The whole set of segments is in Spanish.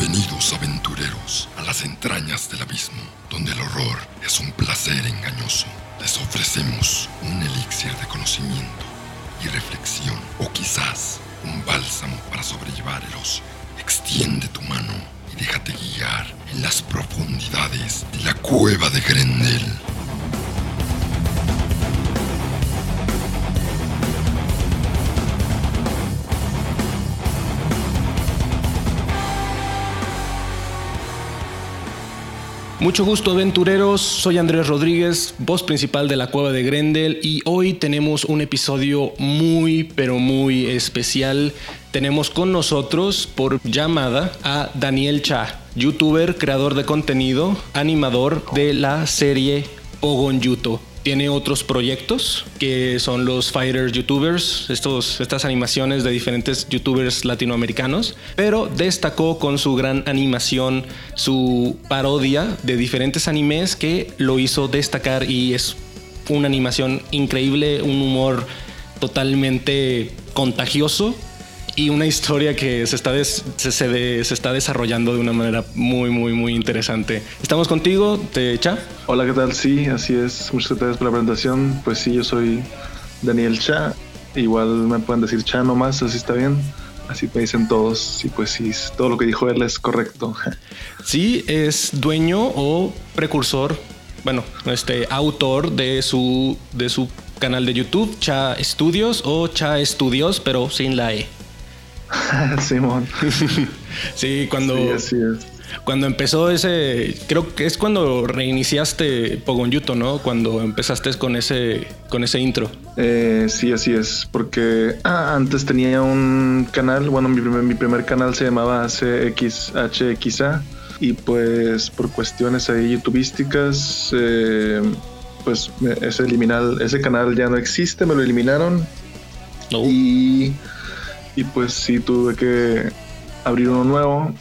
Bienvenidos aventureros a las entrañas del abismo, donde el horror es un placer engañoso. Les ofrecemos un elixir de conocimiento y reflexión, o quizás un bálsamo para sobrellevar el oso. Extiende tu mano y déjate guiar en las profundidades de la cueva de Grendel. Mucho gusto aventureros, soy Andrés Rodríguez, voz principal de la cueva de Grendel y hoy tenemos un episodio muy pero muy especial. Tenemos con nosotros por llamada a Daniel Cha, youtuber, creador de contenido, animador de la serie Pogon Yuto tiene otros proyectos que son los Fighter YouTubers, estos, estas animaciones de diferentes YouTubers latinoamericanos, pero destacó con su gran animación, su parodia de diferentes animes que lo hizo destacar y es una animación increíble, un humor totalmente contagioso y una historia que se está, se, se, está desarrollando de una manera muy, muy, muy interesante. Estamos contigo, te Cha. Hola, ¿qué tal? Sí, así es. Muchas gracias por la presentación. Pues sí, yo soy Daniel Cha. Igual me pueden decir Cha nomás, así está bien. Así me dicen todos. Y pues sí, todo lo que dijo él es correcto. Sí, es dueño o precursor, bueno, este autor de su, de su canal de YouTube, Cha Studios o Cha Studios, pero sin la E. Simón. sí, cuando. Cuando empezó ese, creo que es cuando reiniciaste Pogon Yuto, ¿no? Cuando empezaste con ese, con ese intro. Eh, sí, así es, porque ah, antes tenía un canal, bueno, mi primer, mi primer canal se llamaba CXHXA y pues por cuestiones ahí youtubísticas, eh, pues ese, ese canal ya no existe, me lo eliminaron. Y y pues sí tuve que abrir uno nuevo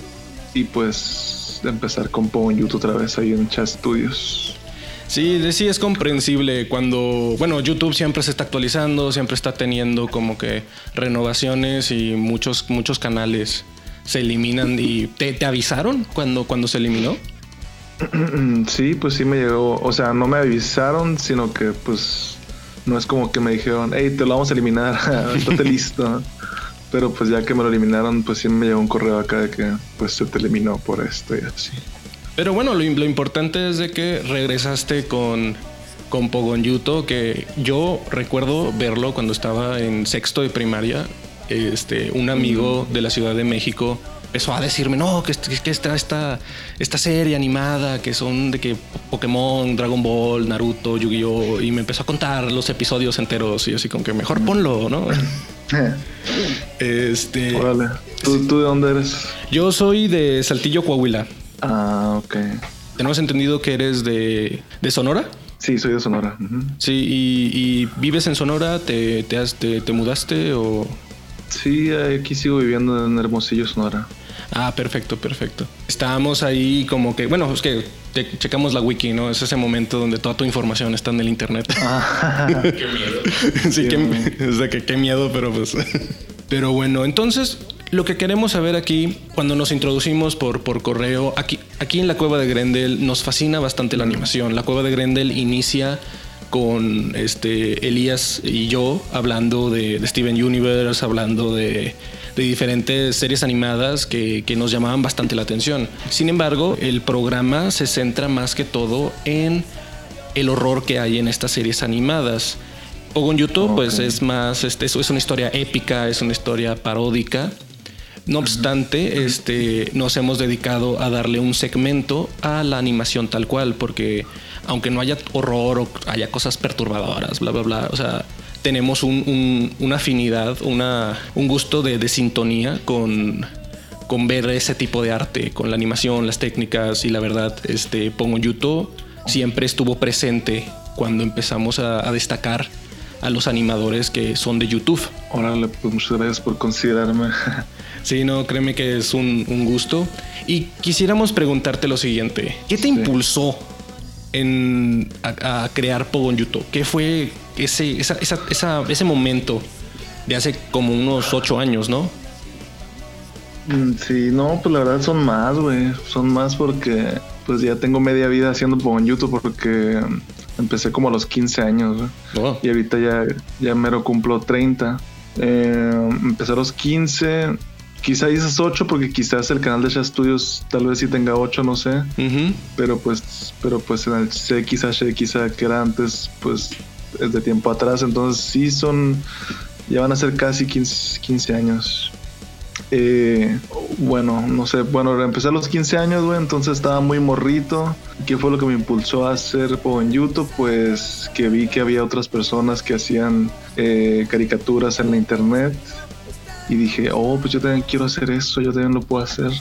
y pues empezar con YouTube otra vez ahí en Chat Studios. Sí, sí es comprensible cuando, bueno, YouTube siempre se está actualizando, siempre está teniendo como que renovaciones y muchos, muchos canales se eliminan y te, avisaron cuando, cuando se eliminó. Sí, pues sí me llegó, o sea, no me avisaron, sino que pues no es como que me dijeron, hey, te lo vamos a eliminar, estate listo. Pero pues ya que me lo eliminaron, pues sí me llegó un correo acá de que pues se te eliminó por esto y así. Pero bueno, lo, importante es de que regresaste con, con Pogon Yuto, que yo recuerdo verlo cuando estaba en sexto de primaria. Este, un amigo de la Ciudad de México empezó a decirme, no, que, que está esta, esta serie animada, que son de que Pokémon, Dragon Ball, Naruto, Yu-Gi-Oh! Y me empezó a contar los episodios enteros y así como que mejor ponlo, ¿no? este. ¿Tú, de dónde eres? Yo soy de Saltillo, Coahuila. Ah, ok. ¿Tenemos entendido que eres de, Sonora? Sí, soy de Sonora. Sí, y, vives en Sonora? ¿Te, te, te, mudaste o...? Sí, aquí sigo viviendo en Hermosillo, Sonora. Ah, perfecto, perfecto. Estábamos ahí como que, bueno, es que checamos la wiki, ¿no? Es ese momento donde toda tu información está en el internet. Ah. qué miedo. sí, qué, que, qué miedo, pero pues. pero bueno, entonces lo que queremos saber aquí, cuando nos introducimos por, por correo, aquí, aquí en la cueva de Grendel nos fascina bastante la animación. La cueva de Grendel inicia con este Elías y yo hablando de Steven Universe, hablando de de diferentes series animadas que, nos llamaban bastante la atención. Sin embargo, el programa se centra más que todo en el horror que hay en estas series animadas. Pogon YouTube, pues es más, este, es una historia épica, es una historia paródica. No obstante, este, nos hemos dedicado a darle un segmento a la animación tal cual, porque aunque no haya horror o haya cosas perturbadoras, bla, bla, bla, o sea, tenemos una afinidad, una, un gusto de, sintonía con, con ver ese tipo de arte, con la animación, las técnicas y la verdad, este, Pongo YouTube siempre estuvo presente cuando empezamos a, destacar a los animadores que son de YouTube. Órale, pues muchas gracias por considerarme. Sí, no, créeme que es un, gusto. Y quisiéramos preguntarte lo siguiente, ¿qué te impulsó en, a, crear Pogon Yuto? ¿Qué fue ese, ese momento de hace como unos ocho años, no? Mm, sí, no, pues la verdad son más, güey. Son más porque pues ya tengo media vida haciendo en YouTube porque empecé como a los 15 años, güey. Oh. Y ahorita ya, ya mero cumplo 30. Eh, empecé a los 15. Quizá dices 8 porque quizás el canal de Studios tal vez sí tenga 8, no sé. Pero pues pero pues en el CXH quizá que era antes, pues es de tiempo atrás. Entonces sí son... Ya van a ser casi 15, 15 años. Eh, bueno, no sé, bueno, empecé a los 15 años, güey, entonces estaba muy morrito. ¿Qué fue lo que me impulsó a hacer en YouTube? Pues que vi que había otras personas que hacían eh, caricaturas en la internet. Y dije, oh, pues yo también quiero hacer eso, yo también lo puedo hacer.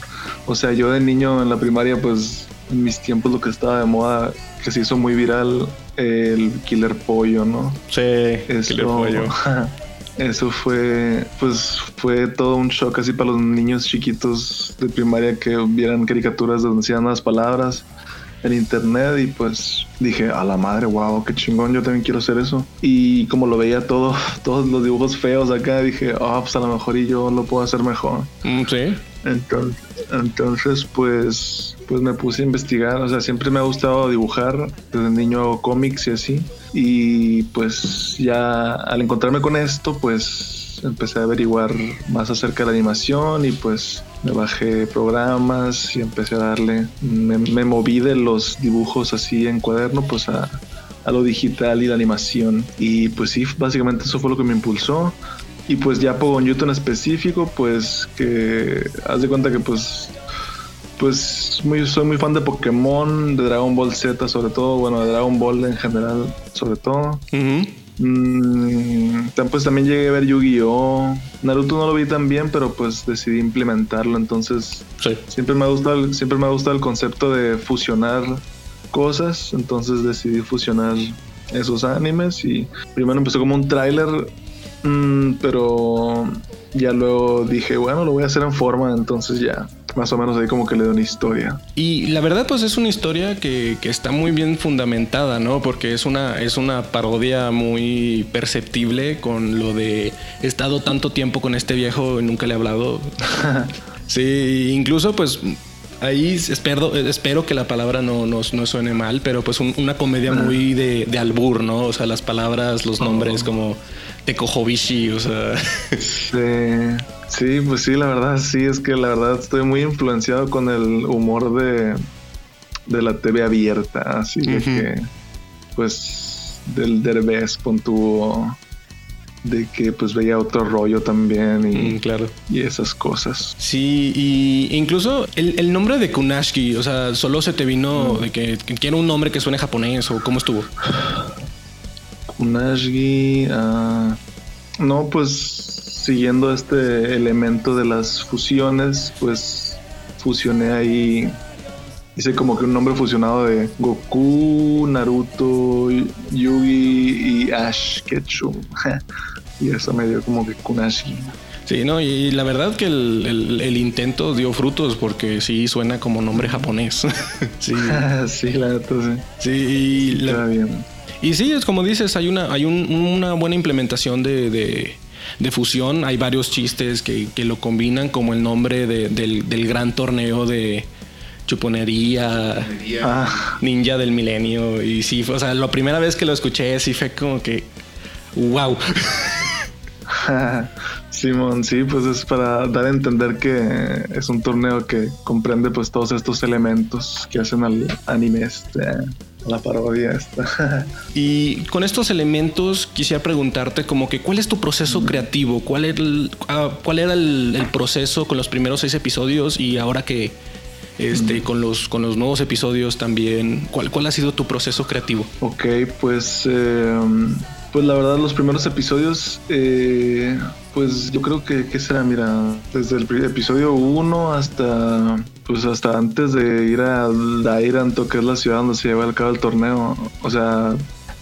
O sea, yo de niño en la primaria, pues en mis tiempos lo que estaba de moda, que se hizo muy viral, el Killer Pollo, ¿no? Sí, Killer Pollo. Eso fue, pues, fue todo un shock así para los niños chiquitos de primaria que vieran caricaturas donde decían las palabras en internet y pues dije, a la madre, wow, qué chingón, yo también quiero hacer eso. Y como lo veía todo, todos los dibujos feos acá, dije, oh, pues a lo mejor y yo lo puedo hacer mejor. Mm, sí. Entonces, entonces pues, pues me puse a investigar, o sea, siempre me ha gustado dibujar, desde niño cómics y así. Y pues ya al encontrarme con esto, pues empecé a averiguar más acerca de la animación y pues me bajé programas y empecé a darle, me, moví de los dibujos así en cuaderno pues a, a, lo digital y la animación. Y pues sí, básicamente eso fue lo que me impulsó. Y pues ya pongo en específico, pues que haz de cuenta que pues pues muy, soy muy fan de Pokémon, de Dragon Ball Z sobre todo, bueno, de Dragon Ball en general sobre todo. Mm, pues también llegué a ver Yu-Gi-Oh! Naruto no lo vi tan bien, pero pues decidí implementarlo, entonces siempre me ha gustado, siempre me ha gustado el concepto de fusionar cosas, entonces decidí fusionar esos animes y primero empezó como un tráiler, mm, pero ya luego dije, bueno, lo voy a hacer en forma, entonces ya más o menos ahí como que le da una historia. Y la verdad pues es una historia que, está muy bien fundamentada, ¿no? Porque es una, es una parodia muy perceptible con lo de he estado tanto tiempo con este viejo y nunca le he hablado. sí, incluso pues ahí espero, espero que la palabra no, no, suene mal, pero pues una comedia muy de, de, albur, ¿no? O sea, las palabras, los nombres oh. como Tekohobishi, o sea. Sí. Sí, pues sí, la verdad, sí, es que la verdad estoy muy influenciado con el humor de, de la TV abierta, así que, pues, del Derbez puntuó de que pues veía otro rollo también y, mm, claro. y esas cosas. Sí, y incluso el, nombre de Kunashki, o sea, solo se te vino mm. de que, quiero un nombre que suene japonés o cómo estuvo. Kunashki, ah, no, pues siguiendo este elemento de las fusiones, pues fusioné ahí, hice como que un nombre fusionado de Goku, Naruto, Yugi y Ash Ketchum. y eso me dio como que Kunashi. Sí, no, y la verdad que el, intento dio frutos porque sí suena como nombre japonés. sí. sí, la verdad, sí. Sí, y, bien. y sí, es como dices, hay una, hay una buena implementación de de fusión. Hay varios chistes que, lo combinan, como el nombre del, gran torneo de chuponería, ah. ninja del milenio. Y sí, o sea, la primera vez que lo escuché, sí fue como que, wow. Simón, sí, pues es para dar a entender que es un torneo que comprende pues todos estos elementos que hacen al anime este la parodia esta. y con estos elementos quisiera preguntarte como que cuál es tu proceso creativo, cuál, era el, ah, cuál era el, proceso con los primeros seis episodios y ahora que este, con, los, con los nuevos episodios también, ¿cuál, cuál ha sido tu proceso creativo? Ok, pues... Em, pues la verdad, los primeros episodios, eh, pues yo creo que, ¿qué será? Mira, desde el episodio 1 hasta, pues hasta antes de ir a Dairanto, que es la ciudad donde se lleva a cabo el torneo. O sea,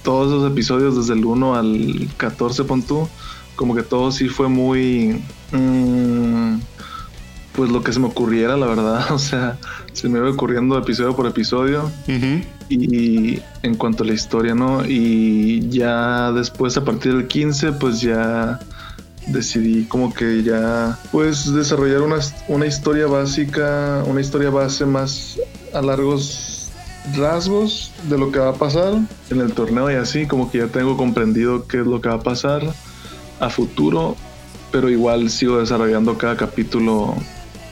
todos esos episodios, desde el 1 al 14, pon como que todo sí fue muy... Mm, pues lo que se me ocurriera, la verdad. O sea, se me iba ocurriendo episodio por episodio. Y en cuanto a la historia, ¿no? Y ya después, a partir del 15, pues ya decidí como que ya pues desarrollar una, una historia básica, una historia base más a largos rasgos de lo que va a pasar en el torneo y así, como que ya tengo comprendido qué es lo que va a pasar a futuro, pero igual sigo desarrollando cada capítulo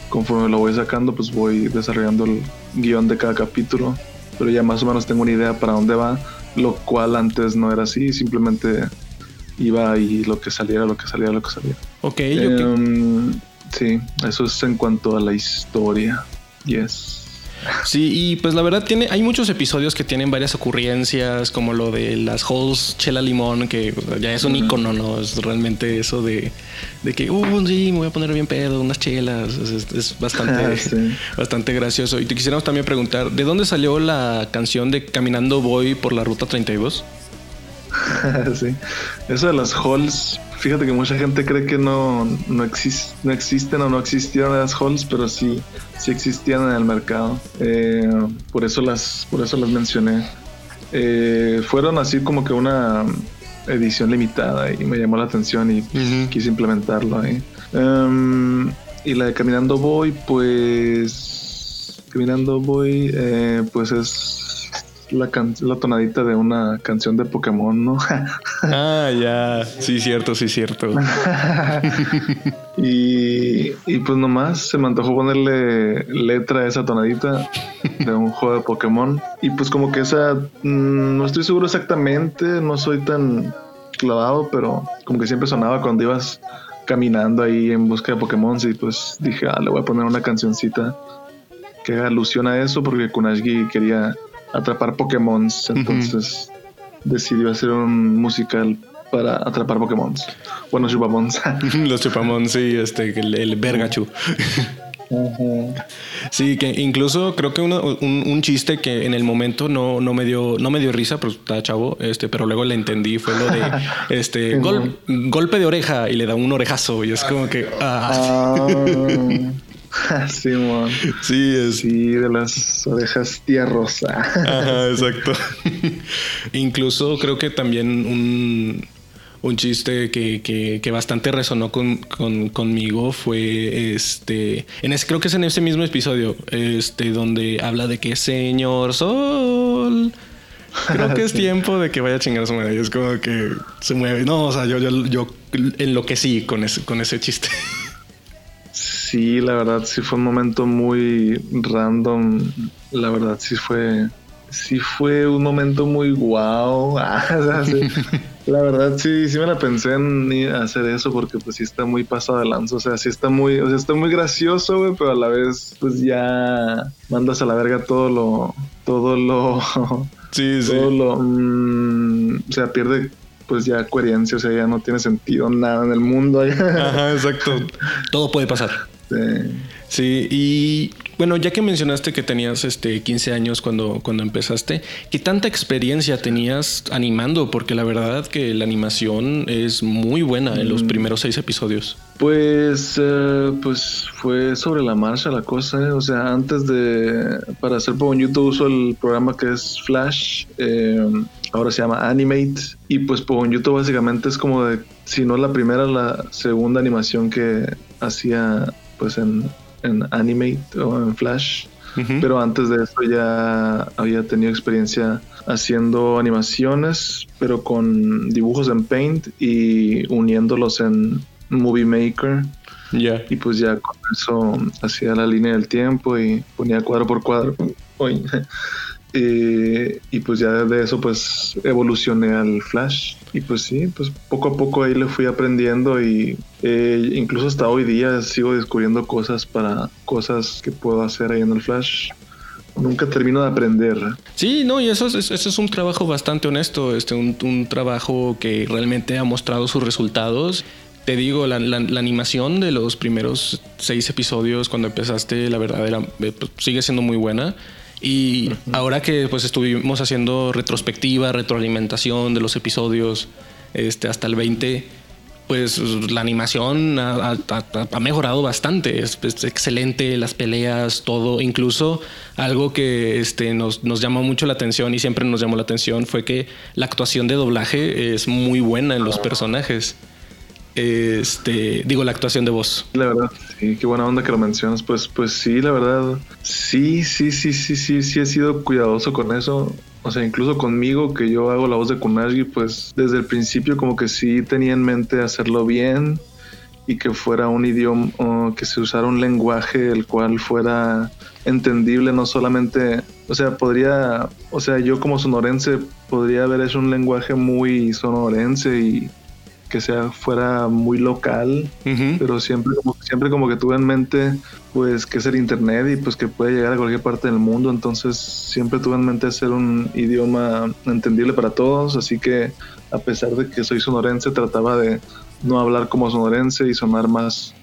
conforme lo voy sacando, pues voy desarrollando el guion de cada capítulo, pero ya más o menos tengo una idea para dónde va, lo cual antes no era así, simplemente iba y lo que saliera, lo que saliera, lo que saliera. Ok, em, Sí, eso es en cuanto a la historia. Yes. Sí, y pues la verdad tiene, hay muchos episodios que tienen varias ocurrencias, como lo de las halls chela limón, que ya es un icono, ¿no? Es realmente eso de, de que, uh, sí, me voy a poner bien pedo, unas chelas. Es, bastante, bastante gracioso. Y te quisiéramos también preguntar, ¿de dónde salió la canción de Caminando Voy por la Ruta 32? sí, eso de las halls fíjate que mucha gente cree que no, no, existen o no existieron las halls, pero sí, sí existían en el mercado. Eh, por, eso las, por eso las mencioné. Eh, fueron así como que una edición limitada y me llamó la atención y quise implementarlo ahí. Em, y la de Caminando Voy, pues... Caminando Voy, eh, pues es la, la tonadita de una canción de Pokémon, ¿no? ah, ya. Sí, cierto, sí, cierto. y, y pues nomás se me antojó ponerle letra a esa tonadita de un juego de Pokémon. Y pues como que esa, mm, no estoy seguro exactamente, no soy tan clavado, pero como que siempre sonaba cuando ibas caminando ahí en busca de Pokémon y pues dije, ah, le voy a poner una cancioncita que haga alusión a eso porque Kunashgi quería atrapar Pokémon. Entonces decidió hacer un musical para atrapar Pokémon. Bueno, chupamons. Los chupamons, sí, este, el, el Vergachu. Sí, que incluso creo que un, chiste que en el momento no, no me dio no me dio risa, pero está chavo, este, pero luego le entendí fue lo de este golpe de oreja y le da un orejazo y es como que ah. Ah. Sí, Sí, es... sí, de las orejas tierrosa. Ajá, exacto. Incluso creo que también un, un chiste que, que, bastante resonó con, conmigo fue este. En ese, creo que es en ese mismo episodio. Este, donde habla de que señor Sol. Creo que es tiempo de que vaya a chingar su madre. Es como que se mueve. No, o sea, yo, yo, yo enloquecí con ese, con ese chiste. Sí, la verdad sí fue un momento muy random. La verdad sí fue, sí fue un momento muy guau. la verdad sí, sí me la pensé en hacer eso porque pues sí está muy pasado de lanza. O sea, sí está muy, o sea, está muy gracioso, güey, pero a la vez pues ya mandas a la verga todo lo, todo lo, sí, sí. todo lo, mm, o sea, pierde pues ya coherencia, o sea, ya no tiene sentido nada en el mundo. Ajá, exacto. Todo puede pasar. Sí. y bueno, ya que mencionaste que tenías este 15 años cuando, cuando empezaste, ¿qué tanta experiencia tenías animando? Porque la verdad que la animación es muy buena en los mm. primeros seis episodios. Pues, eh, pues fue sobre la marcha la cosa, ¿eh? o sea, antes de, para hacer YouTube uso el programa que es Flash, eh, ahora se llama Animate, y pues YouTube básicamente es como de, si no la primera, la segunda animación que hacía pues en, en Animate o en Flash. Pero antes de eso ya había tenido experiencia haciendo animaciones, pero con dibujos en Paint y uniéndolos en Movie Maker. Y pues ya con eso hacía la línea del tiempo y ponía cuadro por cuadro. Eh, y pues ya de eso pues evolucioné al Flash. Y pues sí, pues poco a poco ahí le fui aprendiendo y eh, incluso hasta hoy día sigo descubriendo cosas para cosas que puedo hacer ahí en el Flash. Nunca termino de aprender. Sí, no, y eso es, eso es un trabajo bastante honesto, este, un, un trabajo que realmente ha mostrado sus resultados te digo, la, la, animación de los primeros seis episodios cuando empezaste, la verdad era, eh, pues, sigue siendo muy buena. Y ahora que pues estuvimos haciendo retrospectiva, retroalimentación de los episodios este, hasta el 20, pues la animación ha, mejorado bastante. Es, excelente, las peleas, todo. Incluso algo que este, nos, nos, llamó mucho la atención y siempre nos llamó la atención fue que la actuación de doblaje es muy buena en los personajes. Este, digo, la actuación de voz. La verdad, sí, qué buena onda que lo mencionas. Pues, pues sí, la verdad. Sí, sí, sí, sí, sí, sí he sido cuidadoso con eso. O sea, incluso conmigo, que yo hago la voz de Kunagi, pues desde el principio como que sí tenía en mente hacerlo bien y que fuera un idioma, que se usara un lenguaje el cual fuera entendible, no solamente, o sea, podría, o sea, yo como sonorense podría haber hecho un lenguaje muy sonorense y que sea fuera muy local, pero siempre como, siempre como que tuve en mente pues que es el internet y pues que puede llegar a cualquier parte del mundo, entonces siempre tuve en mente hacer un idioma entendible para todos, así que a pesar de que soy sonorense trataba de no hablar como sonorense y sonar más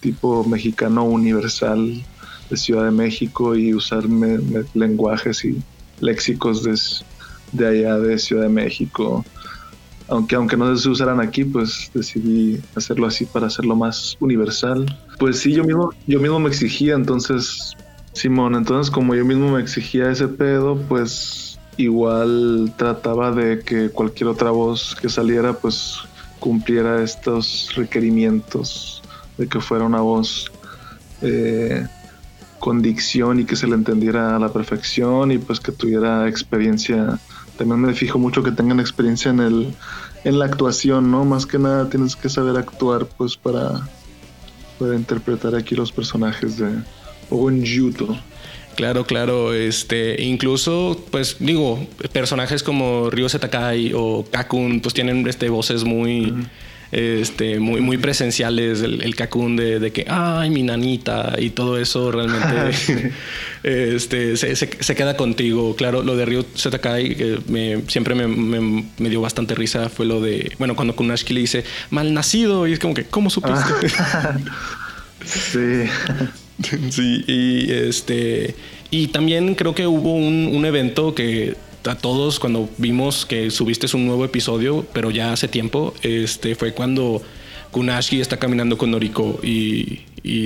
tipo mexicano universal de Ciudad de México y usar lenguajes y léxicos de, de allá de Ciudad de México aunque aunque no se usaran aquí, pues decidí hacerlo así para hacerlo más universal. Pues sí, yo mismo, yo mismo me exigía, entonces, Simón, entonces como yo mismo me exigía ese pedo, pues igual trataba de que cualquier otra voz que saliera, pues cumpliera estos requerimientos de que fuera una voz eh, con dicción y que se le entendiera a la perfección y pues que tuviera experiencia también me fijo mucho que tengan experiencia en el en la actuación, ¿no? Más que nada tienes que saber actuar pues para, para interpretar aquí los personajes de Yuto. Claro, claro, este, incluso, pues digo, personajes como Ryo Setakai o Kakun, pues tienen este, voces muy, este, muy, muy presenciales, el, el de, que, ay, mi nanita, y todo eso realmente este, se, queda contigo. Claro, lo de Ryu Setakai, que me, siempre me, dio bastante risa, fue lo de, bueno, cuando Kunashiki le dice, mal nacido, y es como que, ¿cómo supiste? sí. sí, y este, y también creo que hubo un, un evento que a todos cuando vimos que subiste un nuevo episodio, pero ya hace tiempo, este fue cuando Kunashi está caminando con Noriko y,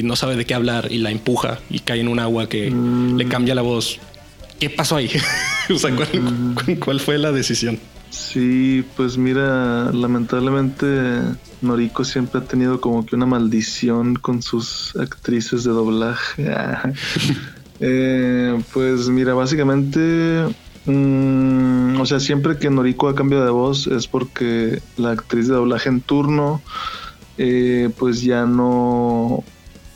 no sabe de qué hablar y la empuja y cae en un agua que mm. le cambia la voz. ¿Qué pasó ahí? o sea, mm. ¿cuál, fue la decisión? Sí, pues mira, lamentablemente Noriko siempre ha tenido como que una maldición con sus actrices de doblaje. Eh, pues mira, básicamente Mm, o sea, siempre que Noriko ha cambiado de voz es porque la actriz de doblaje en turno, eh, pues ya no,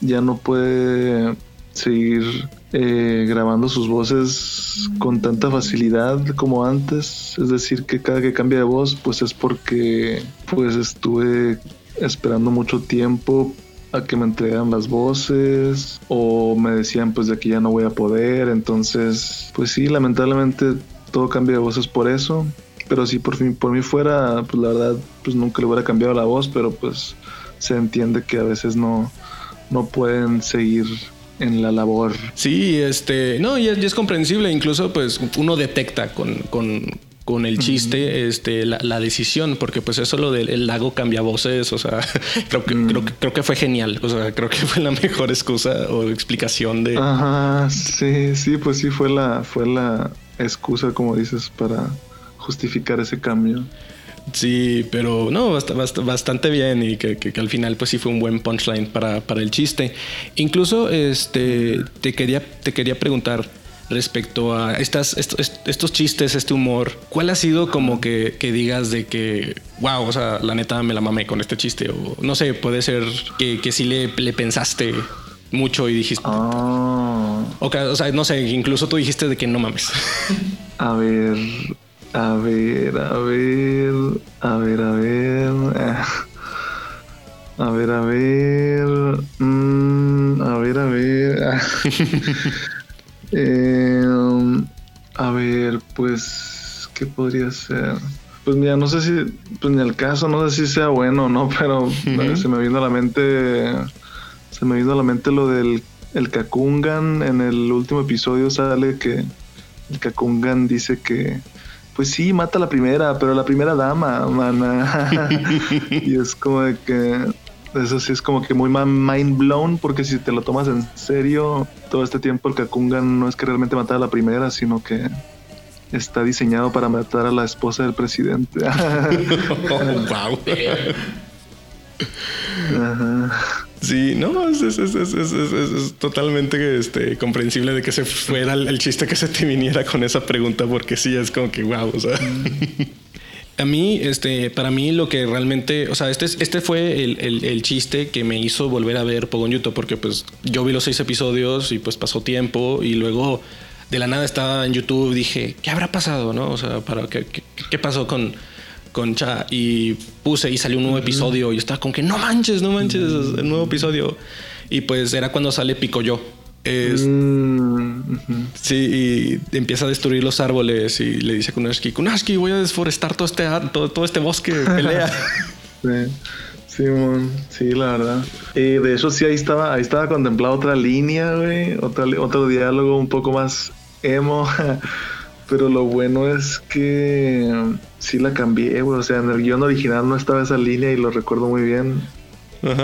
ya no puede seguir eh, grabando sus voces con tanta facilidad como antes. Es decir, que cada que cambia de voz, pues es porque pues estuve esperando mucho tiempo a que me entregaran las voces o me decían pues de que ya no voy a poder. Entonces pues sí lamentablemente todo cambia de voces por eso. Pero si por fin por mí fuera pues la verdad pues nunca le hubiera cambiado la voz pero pues se entiende que a veces no no pueden seguir en la labor. Sí, este, no, y es, comprensible, incluso pues uno detecta con, con, con el chiste, este, la, decisión, porque pues eso lo del lago cambia voces, o sea, creo que, creo que, creo que fue genial, o sea, creo que fue la mejor excusa o explicación de. Ajá, sí, sí, pues sí fue la, fue la excusa, como dices, para justificar ese cambio. Sí, pero no, bastante bien y que, que, al final pues sí fue un buen punchline para, para el chiste. Incluso este, te, quería, te quería preguntar, respecto a estas, estos, chistes, este humor, ¿cuál ha sido como que, digas de que, wow, o sea, la neta me la mamé con este chiste? O no sé, puede ser que, que sí le, le pensaste mucho y dijiste... Ah. o sea, no sé, incluso tú dijiste de que no mames. A ver, a ver, a ver, a ver, a ver. A ver, a ver. Mm, a ver, a ver. Eh, a ver, pues, ¿qué podría ser? Pues mira, no sé si, pues ni al caso, no sé si sea bueno o no, pero se me vino a la mente, se me vino a la mente lo del el Kakungan. En el último episodio sale que el Kakungan dice que, pues sí, mata a la primera, pero la primera dama, mana. y es como de que eso sí es como que muy mind blown, porque si te lo tomas en serio, todo este tiempo el Kakungan no es que realmente matara a la primera, sino que está diseñado para matar a la esposa del presidente. wow. Sí, no, es, totalmente este, comprensible de que se fuera el, chiste que se te viniera con esa pregunta, porque sí, es como que wow, o sea. A mí, este, para mí lo que realmente, o sea, este, este fue el, chiste que me hizo volver a ver Pogon YouTube, porque pues yo vi los seis episodios y pues pasó tiempo y luego de la nada estaba en YouTube, dije, ¿qué habrá pasado? ¿No? O sea, para, ¿qué, qué, pasó con, con Cha? Y puse y salió un nuevo episodio y estaba como que, no manches, no manches, el nuevo episodio. Y pues era cuando sale Pico Yo. Es, mm, Sí, y empieza a destruir los árboles y le dice a Kunaski, Kunaski, voy a desforestar todo este, todo, todo este bosque, pelea. sí. Simón, sí, la verdad. Y de hecho, sí, ahí estaba, ahí estaba contemplada otra línea, güey. otro diálogo un poco más emo. Pero lo bueno es que sí la cambié, güey. O sea, en el guion original no estaba esa línea y lo recuerdo muy bien.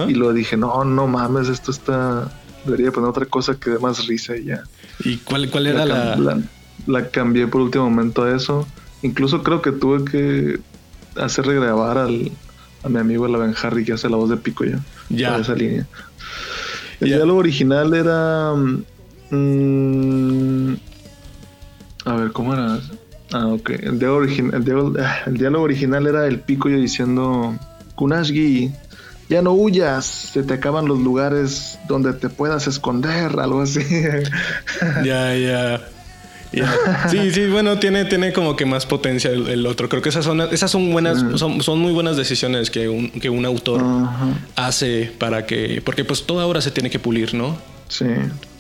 Y lo dije, no, no mames, esto está. Debería poner otra cosa que dé más risa y ya. ¿Y cuál, cuál era la, la... la, cambié por último momento a eso. Incluso creo que tuve que hacer regrabar al, a mi amigo el Harry que hace la voz de Pico ya. Ya. esa línea. El diálogo original era. Mm, a ver, ¿cómo era? Ah, ok. El diálogo, el, diálogo, original era el Pico yo diciendo: Kunashgi, ya no huyas, se te acaban los lugares donde te puedas esconder, algo así. Ya, ya. Sí, sí, bueno, tiene, tiene como que más potencia el, otro. Creo que esas son, esas son buenas, son, son muy buenas decisiones que un, que un autor hace para que, porque pues toda obra se tiene que pulir, ¿no? Sí.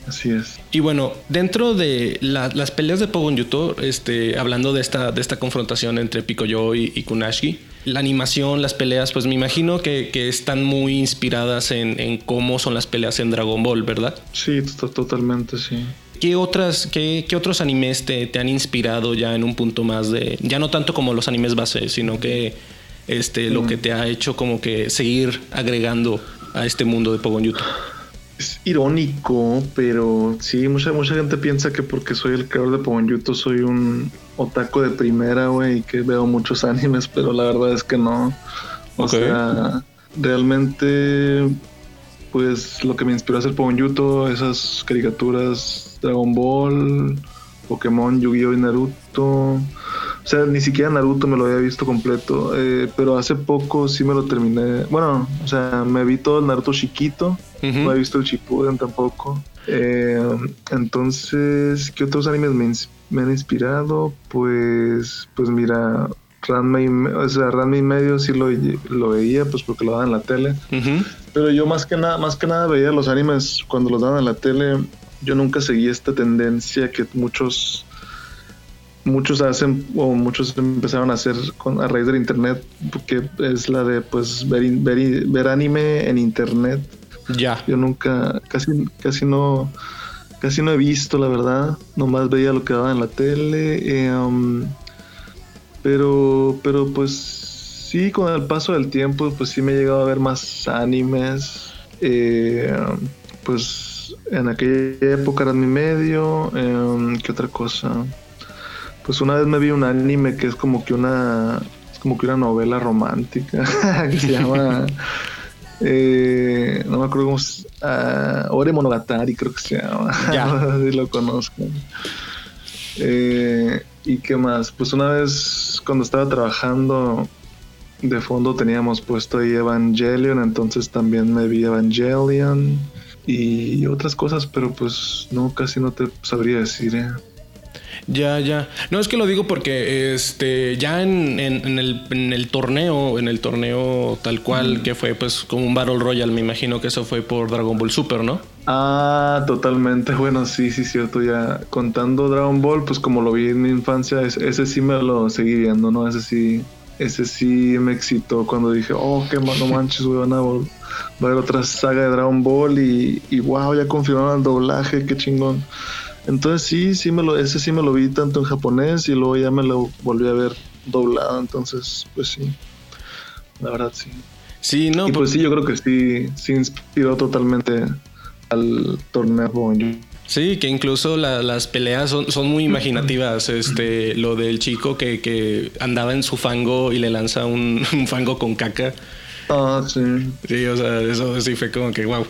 Así es. Y bueno, dentro de las peleas de Pogon Yuto, este, hablando de esta, de esta confrontación entre Picoyo y, y Kunashiki, la animación, las peleas, pues me imagino que, que están muy inspiradas en, en, cómo son las peleas en Dragon Ball, ¿verdad? Sí, totalmente, sí. ¿Qué, otras, qué, qué otros animes te, te, han inspirado ya en un punto más de, ya no tanto como los animes base, sino que este, lo que te ha hecho como que seguir agregando a este mundo de Pogon Yuto? Es irónico, pero sí, mucha, mucha gente piensa que porque soy el creador de Pogon Yuto soy un otaku de primera, güey, y que veo muchos animes, pero la verdad es que no. O sea, realmente, pues lo que me inspiró a hacer Pogon Yuto, esas caricaturas Dragon Ball, Pokémon, Yu-Gi-Oh! y Naruto. O sea, ni siquiera Naruto me lo había visto completo, eh, pero hace poco sí me lo terminé. Bueno, o sea, me vi todo el Naruto chiquito, no he visto el Shippuden tampoco. Eh, entonces, ¿qué otros animes me, han inspirado? Pues, pues mira, Ranma y, o sea, Ranma y medio sí lo, lo veía, pues porque lo daban en la tele. Pero yo más que nada, más que nada veía los animes cuando los daban en la tele yo nunca seguí esta tendencia que muchos muchos hacen o muchos empezaron a hacer con, a raíz del internet porque es la de pues ver, ver, anime en internet ya yo nunca casi casi no casi no he visto la verdad nomás veía lo que daba en la tele eh, um, pero pero pues sí con el paso del tiempo pues sí me he llegado a ver más animes eh, pues en aquella época era mi medio. Eh, ¿Qué otra cosa? Pues una vez me vi un anime que es como que una. Es como que una novela romántica que se llama. Eh, no me acuerdo cómo se uh, Ore Monogatari, creo que se llama. Ya. si lo conozco. Eh, ¿Y qué más? Pues una vez cuando estaba trabajando de fondo teníamos puesto ahí Evangelion, entonces también me vi Evangelion y otras cosas, pero pues no, casi no te sabría decir. ¿eh? Ya, ya. No es que lo digo porque este ya en, en, el, en el, torneo, en el torneo tal cual, que fue pues como un Battle Royale, me imagino que eso fue por Dragon Ball Super, ¿no? Ah, totalmente. Bueno, sí, sí, cierto. Ya contando Dragon Ball, pues como lo vi en mi infancia, ese, sí me lo seguí viendo, ¿no? Ese sí, ese sí me excitó cuando dije, oh, qué no manches, güey, van a va a haber otra saga de Dragon Ball y, y wow, ya confirmaron el doblaje, qué chingón. Entonces sí, sí me lo, ese sí me lo vi tanto en japonés y luego ya me lo volví a ver doblado, entonces pues sí, la verdad sí. Sí, no. Y pues, sí, yo creo que sí, sí inspiró totalmente al torneo Sí, que incluso las peleas son, son, muy imaginativas. Este, lo del chico que, que, andaba en su fango y le lanza un, un fango con caca Ah, sí. Sí, o sea, eso sí fue como que wow.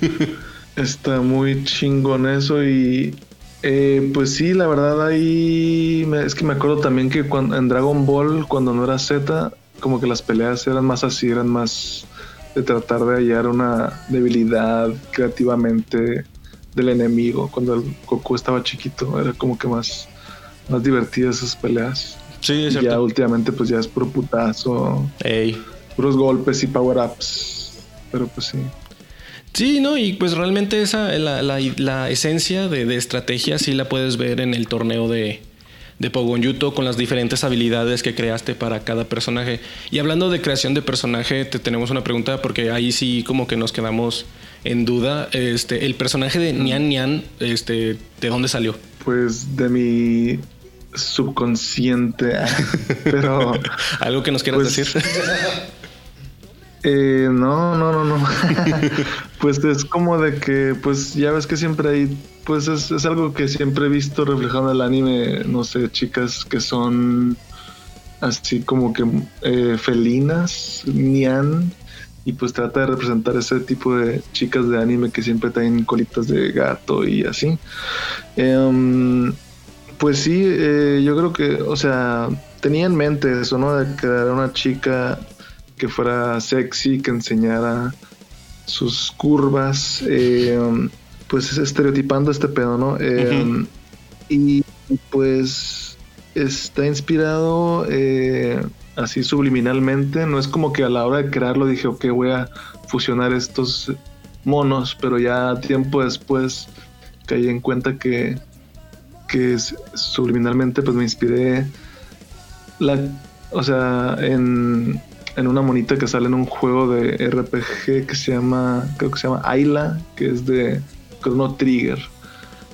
Está muy chingón eso y eh, pues sí, la verdad ahí es que me acuerdo también que cuando, en Dragon Ball, cuando no era Z, como que las peleas eran más así, eran más de tratar de hallar una debilidad creativamente del enemigo. Cuando el Goku estaba chiquito, era como que más, más divertidas esas peleas. Sí, es Ya últimamente pues ya es puro putazo. Ey. Puros golpes y power-ups. Pero pues sí. Sí, no, y pues realmente esa, la, la, la esencia de, de, estrategia sí la puedes ver en el torneo de, de Pogon Yuto con las diferentes habilidades que creaste para cada personaje. Y hablando de creación de personaje, te tenemos una pregunta porque ahí sí como que nos quedamos en duda. Este, el personaje de Nian Nian, este, ¿de dónde salió? Pues de mi subconsciente, pero algo que nos quieras pues, decir. Eh, no, no, no, no. pues es como de que, pues ya ves que siempre hay, pues es, es, algo que siempre he visto reflejado en el anime, no sé, chicas que son así como que eh, felinas, nian, y pues trata de representar ese tipo de chicas de anime que siempre traen colitas de gato y así. Eh, pues sí, eh, yo creo que, o sea, tenía en mente eso, ¿no? De crear una chica que fuera sexy, que enseñara sus curvas, eh, pues estereotipando este pedo, ¿no? Eh, y pues está inspirado eh, así subliminalmente, no es como que a la hora de crearlo dije, ok, voy a fusionar estos monos, pero ya tiempo después caí en cuenta que, que subliminalmente pues me inspiré la, o sea, en en una monita que sale en un juego de RPG que se llama, creo que se llama Ayla, que es de Chrono Trigger.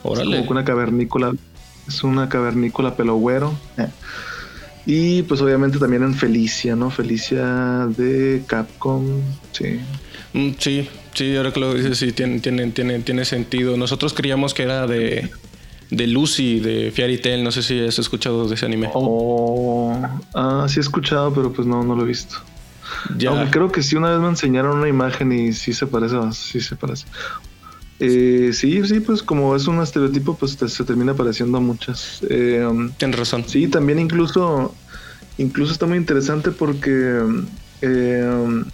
Órale. Es como una cavernícola, es una cavernícola pelo güero. Y pues obviamente también en Felicia, ¿no? Felicia de Capcom, sí. Mm, sí, sí, ahora que lo dices, sí, tiene, tiene, tiene, tiene sentido. Nosotros creíamos que era de, de Lucy, de Fairy Tail. No sé si has escuchado de ese anime. Oh, ah, sí he escuchado, pero pues no, no lo he visto. Ya. creo que sí, una vez me enseñaron una imagen y sí se parece, sí se parece. Eh, sí, sí, pues como es un estereotipo, pues se termina pareciendo a muchas. Eh, Tienes razón. Sí, también incluso, incluso está muy interesante porque eh,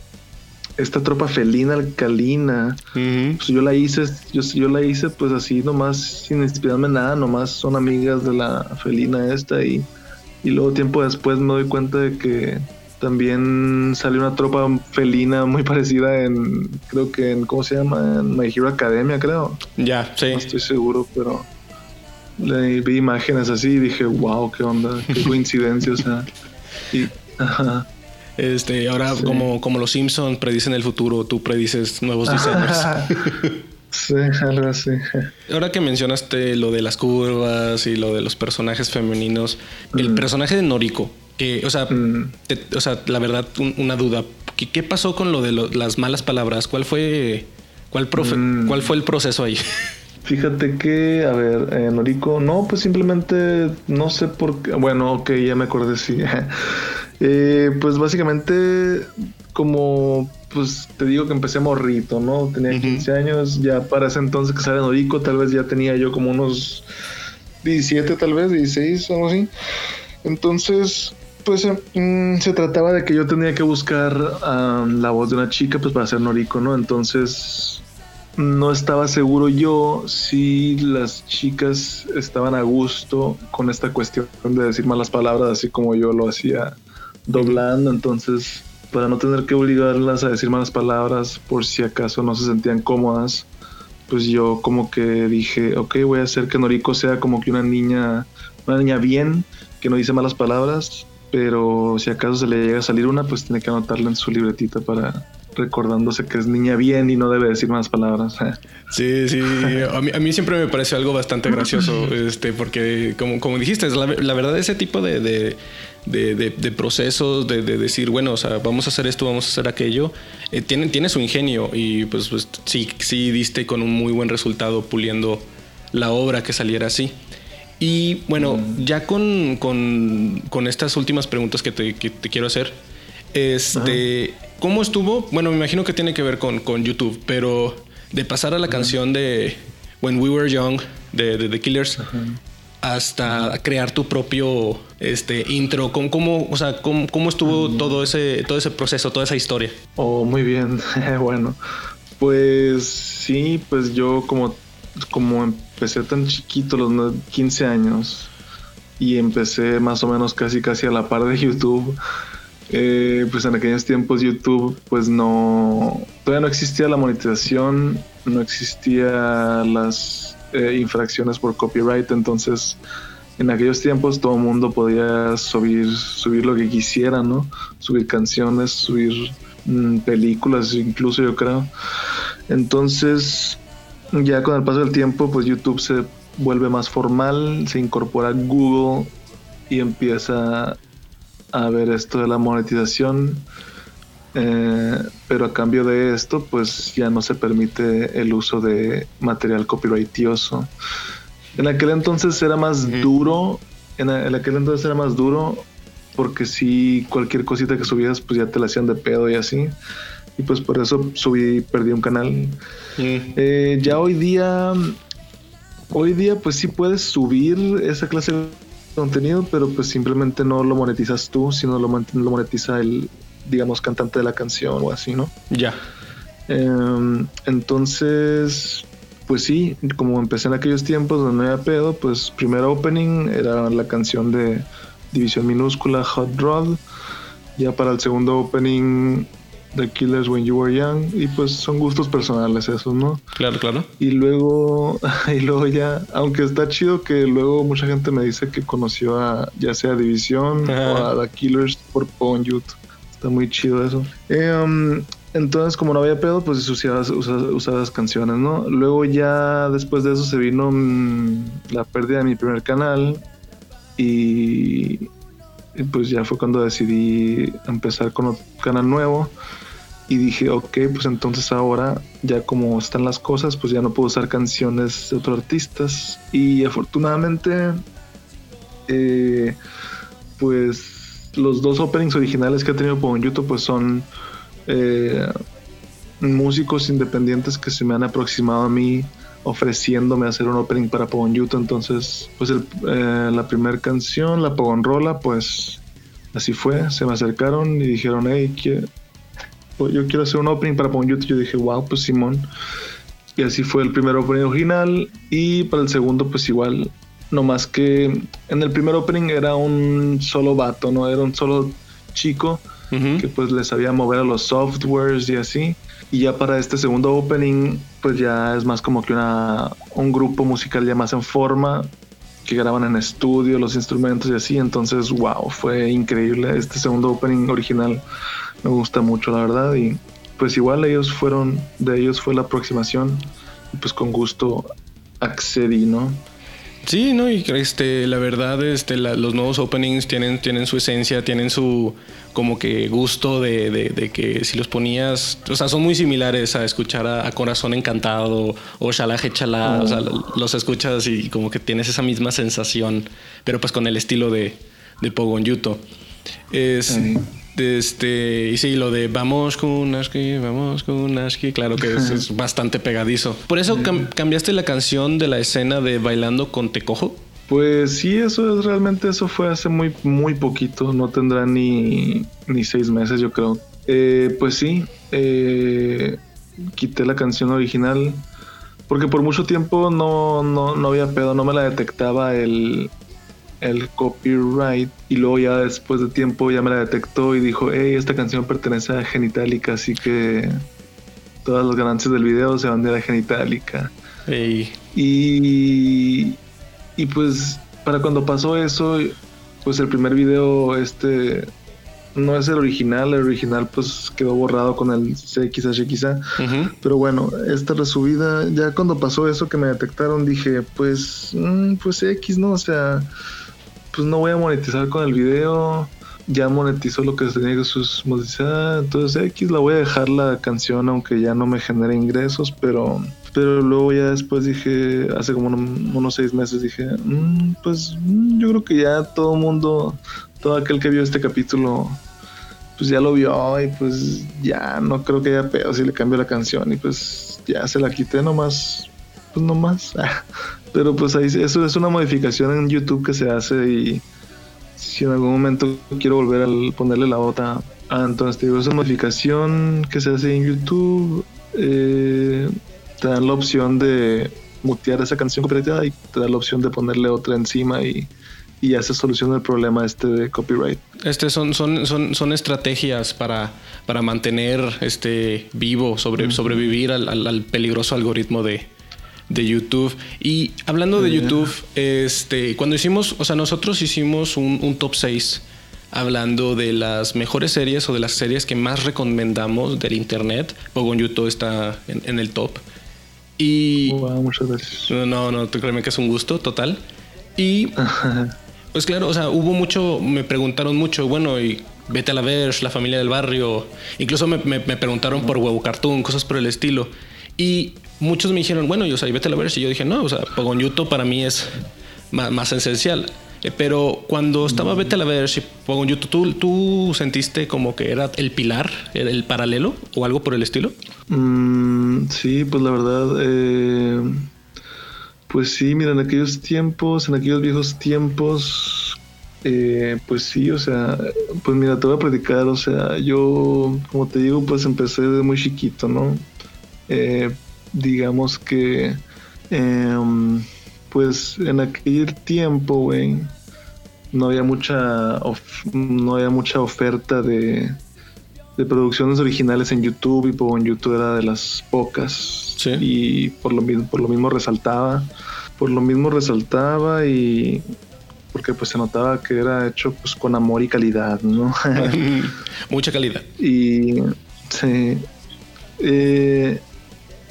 esta tropa felina alcalina, pues yo la hice, yo, yo, la hice pues así nomás sin inspirarme en nada, nomás son amigas de la felina esta y, y luego tiempo después me doy cuenta de que también salió una tropa felina muy parecida en, creo que en, ¿cómo se llama? En My Hero Academia, creo. Ya, sí. No estoy seguro, pero le vi imágenes así y dije, wow, qué onda, qué coincidencia, o sea. Y, ajá. Este, ahora como, como los Simpsons predicen el futuro, tú predices nuevos diseños. sí, algo así. Ahora que mencionaste lo de las curvas y lo de los personajes femeninos, el personaje de Noriko, que, o sea, mm. o sea, la verdad, una duda. ¿Qué, ¿Qué, pasó con lo de las malas palabras? ¿Cuál fue, cuál, mm. cuál fue el proceso ahí? Fíjate que, a ver, eh, Noriko, no, pues simplemente no sé por qué. Bueno, ok, ya me acordé, sí. eh, pues básicamente, como, pues te digo que empecé morrito, ¿no? Tenía 15 años, ya para ese entonces que sale Noriko, tal vez ya tenía yo como unos 17, tal vez, 16, algo así. Entonces, pues mm, se trataba de que yo tenía que buscar la voz de una chica pues para ser Noriko, ¿no? Entonces no estaba seguro yo si las chicas estaban a gusto con esta cuestión de decir malas palabras así como yo lo hacía doblando, entonces para no tener que obligarlas a decir malas palabras por si acaso no se sentían cómodas, pues yo como que dije, ok, voy a hacer que Noriko sea como que una niña, una niña bien, que no dice malas palabras, pero si acaso se le llega a salir una, pues tiene que anotarla en su libretita para recordándose que es niña bien y no debe decir más palabras. Sí, sí, a mí, a mí siempre me parece algo bastante gracioso, este, porque como, como dijiste, la, la verdad ese tipo de, de, de, procesos, de, decir, bueno, o sea, vamos a hacer esto, vamos a hacer aquello, eh, tiene, tiene su ingenio y pues, pues sí, sí diste con un muy buen resultado puliendo la obra que saliera así. Y bueno, ya con, con, con, estas últimas preguntas que te, que te quiero hacer, Este, ¿cómo estuvo? Bueno, me imagino que tiene que ver con, con YouTube, pero de pasar a la canción de When We Were Young de, The Killers hasta crear tu propio este intro, ¿cómo, cómo o sea, cómo, cómo estuvo todo ese todo ese proceso, toda esa historia? Oh, muy bien. bueno, pues sí, pues yo como como empecé tan chiquito, los 15 años, y empecé más o menos casi casi a la par de YouTube. Eh, pues en aquellos tiempos YouTube pues no todavía no existía la monetización no existía las eh, infracciones por copyright entonces en aquellos tiempos todo el mundo podía subir subir lo que quisiera no subir canciones subir mm, películas incluso yo creo entonces ya con el paso del tiempo pues YouTube se vuelve más formal, se incorpora Google y empieza a ver esto de la monetización. Eh, pero a cambio de esto, pues ya no se permite el uso de material copyrightioso. En aquel entonces era más duro, en, aquel entonces era más duro porque si cualquier cosita que subías, pues ya te la hacían de pedo y así. Y pues por eso subí, perdí un canal. Eh, ya hoy día hoy día pues sí puedes subir esa clase de contenido, pero pues simplemente no lo monetizas tú, sino lo, lo monetiza el, digamos, cantante de la canción o así, ¿no? Ya. Em, entonces, pues sí, como empecé en aquellos tiempos donde no había pedo, pues primero opening era la canción de División Minúscula, Hot Rod. Ya para el segundo opening The Killers When You Were Young y pues son gustos personales esos, ¿no? Claro, claro. Y luego, y luego ya, aunque está chido que luego mucha gente me dice que conoció a ya sea División o a The Killers por Pon YouTube. Está muy chido eso. Eh, um, entonces, como no había pedo, pues usaba, usaba, las canciones, ¿no? Luego ya después de eso se vino mm, la pérdida de mi primer canal y, y pues ya fue cuando decidí empezar con otro canal nuevo y dije, ok, pues entonces ahora ya como están las cosas, pues ya no puedo usar canciones de otros artistas. Y afortunadamente, eh, pues los dos openings originales que he tenido por YouTube, pues son eh, músicos independientes que se me han aproximado a mí ofreciéndome hacer un opening para Pogon YouTube. Entonces, pues eh, la primera canción, la Pogon Rola, pues así fue. Se me acercaron y dijeron, hey, ¿qué? Pues, yo quiero hacer un opening para Pon YouTube. Yo dije, wow, pues Simón. Y así fue el primer opening original. Y para el segundo, pues igual. No más que en el primer opening era un solo vato, ¿no? Era un solo chico que pues le sabía mover a los softwares y así. Y ya para este segundo opening, pues ya es más como que una, un grupo musical ya más en forma, que graban en estudio los instrumentos y así. Entonces, wow, fue increíble. Este segundo opening original me gusta mucho, la verdad. Y pues igual ellos fueron, de ellos fue la aproximación. Y pues con gusto accedí, ¿no? Sí, no, y este, la verdad, este, los nuevos openings tienen, tienen su esencia, tienen su como que gusto de, de, que si los ponías, o sea, son muy similares a escuchar a, Corazón Encantado o Shalaje Chalá, o sea, oh. los escuchas y como que tienes esa misma sensación, pero pues con el estilo de, de Pogon Yuto. Es, este, y sí, lo de vamos con Aski, vamos con Aski, claro que es, bastante pegadizo. ¿Por eso cambiaste la canción de la escena de Bailando con Tecojo? Pues sí, eso es realmente, eso fue hace muy, muy poquito, no tendrá ni, ni seis meses yo creo. Eh, pues sí, eh, quité la canción original porque por mucho tiempo no, no, no había pedo, no me la detectaba el, el copyright y luego ya después de tiempo ya me la detectó y dijo, hey, esta canción pertenece a Genitalica, así que todas las ganancias del video se van de la Genitalica. Y, y pues para cuando pasó eso, pues el primer video este no es el original, el original pues quedó borrado con el CXHXA, pero bueno, esta resubida, ya cuando pasó eso que me detectaron dije, pues, mm, pues X, ¿no? O sea, pues no voy a monetizar con el video. Ya monetizó lo que tenía que monetizar. Entonces X la voy a dejar la canción aunque ya no me genere ingresos. Pero, pero luego ya después dije, hace como unos seis meses dije, mm, pues mm, yo creo que ya todo el mundo, todo aquel que vio este capítulo pues ya lo vio y pues ya no creo que haya pedo si le cambio la canción y pues ya se la quité nomás, pues nomás. Pero pues ahí eso es una modificación en YouTube que se hace y si en algún momento quiero volver a ponerle la bota. Ah, entonces te digo, esa modificación que se hace en YouTube, eh, te dan la opción de mutear esa canción completa y te da la opción de ponerle otra encima y y ya se soluciona el problema este de copyright. Este son, son, son, son estrategias para, para mantener este vivo, sobre, sobrevivir al, peligroso algoritmo de, YouTube. Y hablando de YouTube, este, cuando hicimos, o sea, nosotros hicimos un, top 6 hablando de las mejores series o de las series que más recomendamos del internet. Pogon YouTube está en, el top. Y. muchas gracias. No, no, créeme que es un gusto total. Y Pues claro, o sea, hubo mucho, me preguntaron mucho, bueno, y vete a la Verge, la familia del barrio. Incluso me, preguntaron por Huevo Cartoon, cosas por el estilo. Y muchos me dijeron, bueno, yo, sea, vete a la Verge. Y yo dije, no, o sea, Pogon para mí es más, esencial. Eh, pero cuando estaba Vete a la Verge y Pogon ¿tú, ¿tú sentiste como que era el pilar, el paralelo o algo por el estilo? Mm, sí, pues la verdad, eh, pues sí, mira, en aquellos tiempos, en aquellos viejos tiempos, eh, pues sí, o sea, pues mira, te voy a predicar, o sea, yo, como te digo, pues empecé de muy chiquito, ¿no? Eh, digamos que, em, pues en aquel tiempo, güey, no había mucha, no había mucha oferta de, de producciones originales en YouTube y pues, en YouTube era de las pocas. Y por lo mismo por lo mismo resaltaba por lo mismo resaltaba y porque pues se notaba que era hecho pues con amor y calidad no mucha calidad. Y sí. Eh,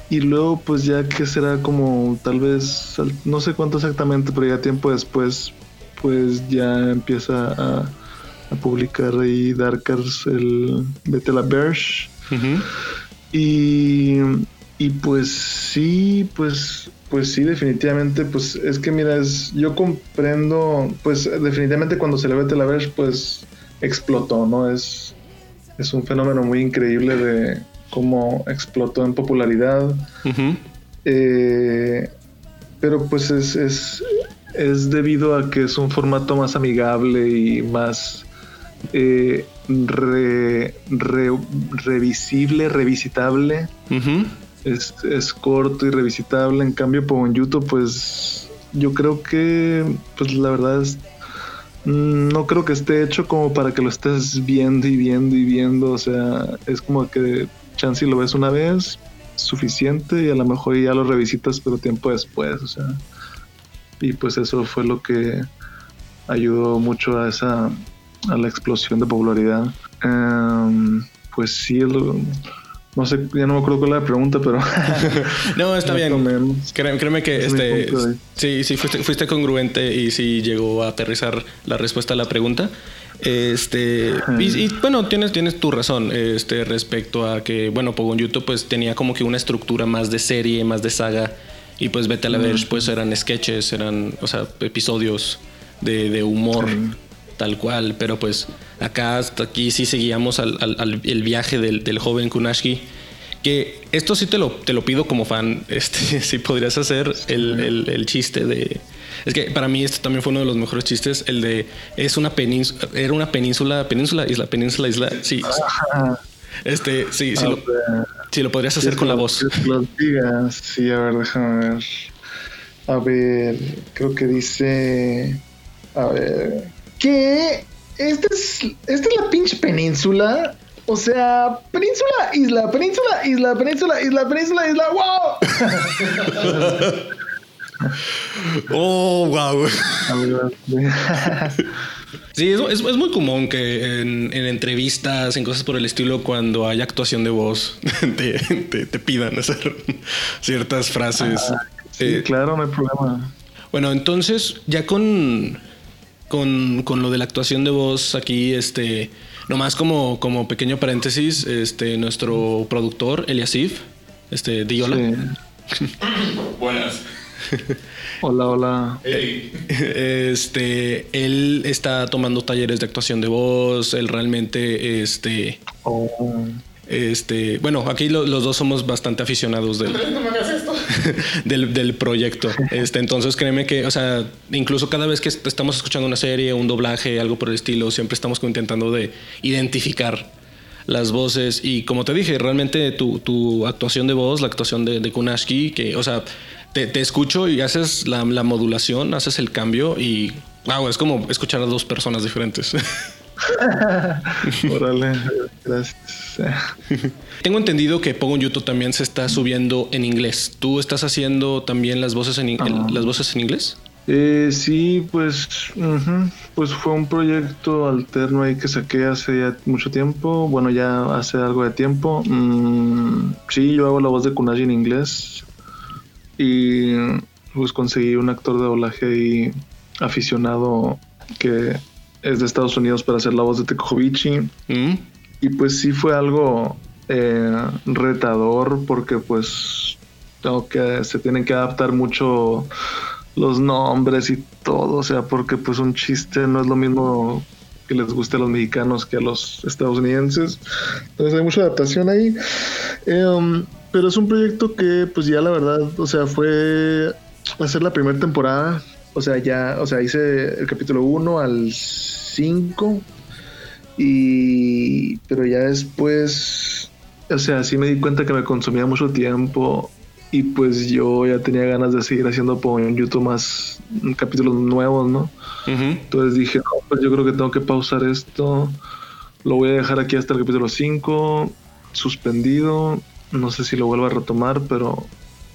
y luego pues ya que será como tal vez no sé cuánto exactamente pero ya tiempo después pues ya empieza a a publicar ahí Darkers el Vete la Bersh. Y, y pues sí, pues pues sí, definitivamente, pues es que mira, es, yo comprendo, pues definitivamente cuando se le vete la Verge, pues explotó, ¿no? Es, es un fenómeno muy increíble de cómo explotó en popularidad. Eh, pero pues es, es, es debido a que es un formato más amigable y más eh, revisible, revisitable. es, corto y revisitable. En cambio, por YouTube, pues yo creo que, pues la verdad es, mm, no creo que esté hecho como para que lo estés viendo y viendo y viendo. O sea, es como que chance lo ves una vez, suficiente, y a lo mejor ya lo revisitas, pero tiempo después. O sea, y pues eso fue lo que ayudó mucho a esa a la explosión de popularidad. Em, pues sí, no sé, ya no me acuerdo cuál era la pregunta, pero. no, está bien. Créeme, que este, sí, sí, fuiste, fuiste, congruente y sí llegó a aterrizar la respuesta a la pregunta. Este, y, bueno, tienes, tienes tu razón este, respecto a que, bueno, Pogon YouTube pues tenía como que una estructura más de serie, más de saga. Y pues vete a la ver, pues eran sketches, eran, o sea, episodios de, de humor tal cual, pero pues acá hasta aquí sí seguíamos al, el viaje del, joven Kunashki. Que esto sí te lo, te lo pido como fan, este, si podrías hacer el, chiste de... Es que para mí este también fue uno de los mejores chistes, el de es una península, era una península, península, isla, península, isla, sí. Este, sí, sí, lo, sí lo podrías hacer con la voz. Digas, sí, a ver, déjame ver. A ver, creo que dice, a ver, que esta es, esta es la pinche península. O sea, península, isla, península, isla, península, isla, península, isla, wow. oh, wow. Sí, es, es, muy común que en, entrevistas, en cosas por el estilo, cuando hay actuación de voz, te, te, pidan hacer ciertas frases. Ah, sí, eh, claro, no hay problema. Bueno, entonces, ya con con, con, lo de la actuación de voz aquí, este, nomás como, como pequeño paréntesis, este, nuestro productor, Eliasif, este, Diola. Buenas. Hola, hola. Este, él está tomando talleres de actuación de voz, él realmente, este... Oh. Este, bueno, aquí los dos somos bastante aficionados del, del, del, proyecto. Este, entonces créeme que, o sea, incluso cada vez que estamos escuchando una serie, un doblaje, algo por el estilo, siempre estamos intentando de identificar las voces. Y como te dije, realmente tu, tu actuación de voz, la actuación de, de Kunashki, que, o sea, te, te escucho y haces la, la, modulación, haces el cambio y, wow, es como escuchar a dos personas diferentes. Órale, gracias. Tengo entendido que Pogo YouTube también se está subiendo en inglés. ¿Tú estás haciendo también las voces en, ah. las voces en inglés? Eh, sí, pues, pues fue un proyecto alterno ahí que saqué hace ya mucho tiempo. Bueno, ya hace algo de tiempo. Mm, sí, yo hago la voz de Kunaji en inglés. Y pues conseguí un actor de doblaje y aficionado que es de Estados Unidos para hacer la voz de Tekovichi. Mm. Y pues sí fue algo eh, retador porque pues tengo que, se tienen que adaptar mucho los nombres y todo, o sea, porque pues un chiste no es lo mismo que les guste a los mexicanos que a los estadounidenses. Entonces hay mucha adaptación ahí. Em, pero es un proyecto que pues ya la verdad, o sea, fue hacer la primera temporada. O sea, ya, o sea, hice el capítulo 1 al 5. Y, pero ya después, o sea, sí me di cuenta que me consumía mucho tiempo y pues yo ya tenía ganas de seguir haciendo en YouTube más capítulos nuevos, ¿no? Entonces dije, pues yo creo que tengo que pausar esto, lo voy a dejar aquí hasta el capítulo 5, suspendido, no sé si lo vuelvo a retomar, pero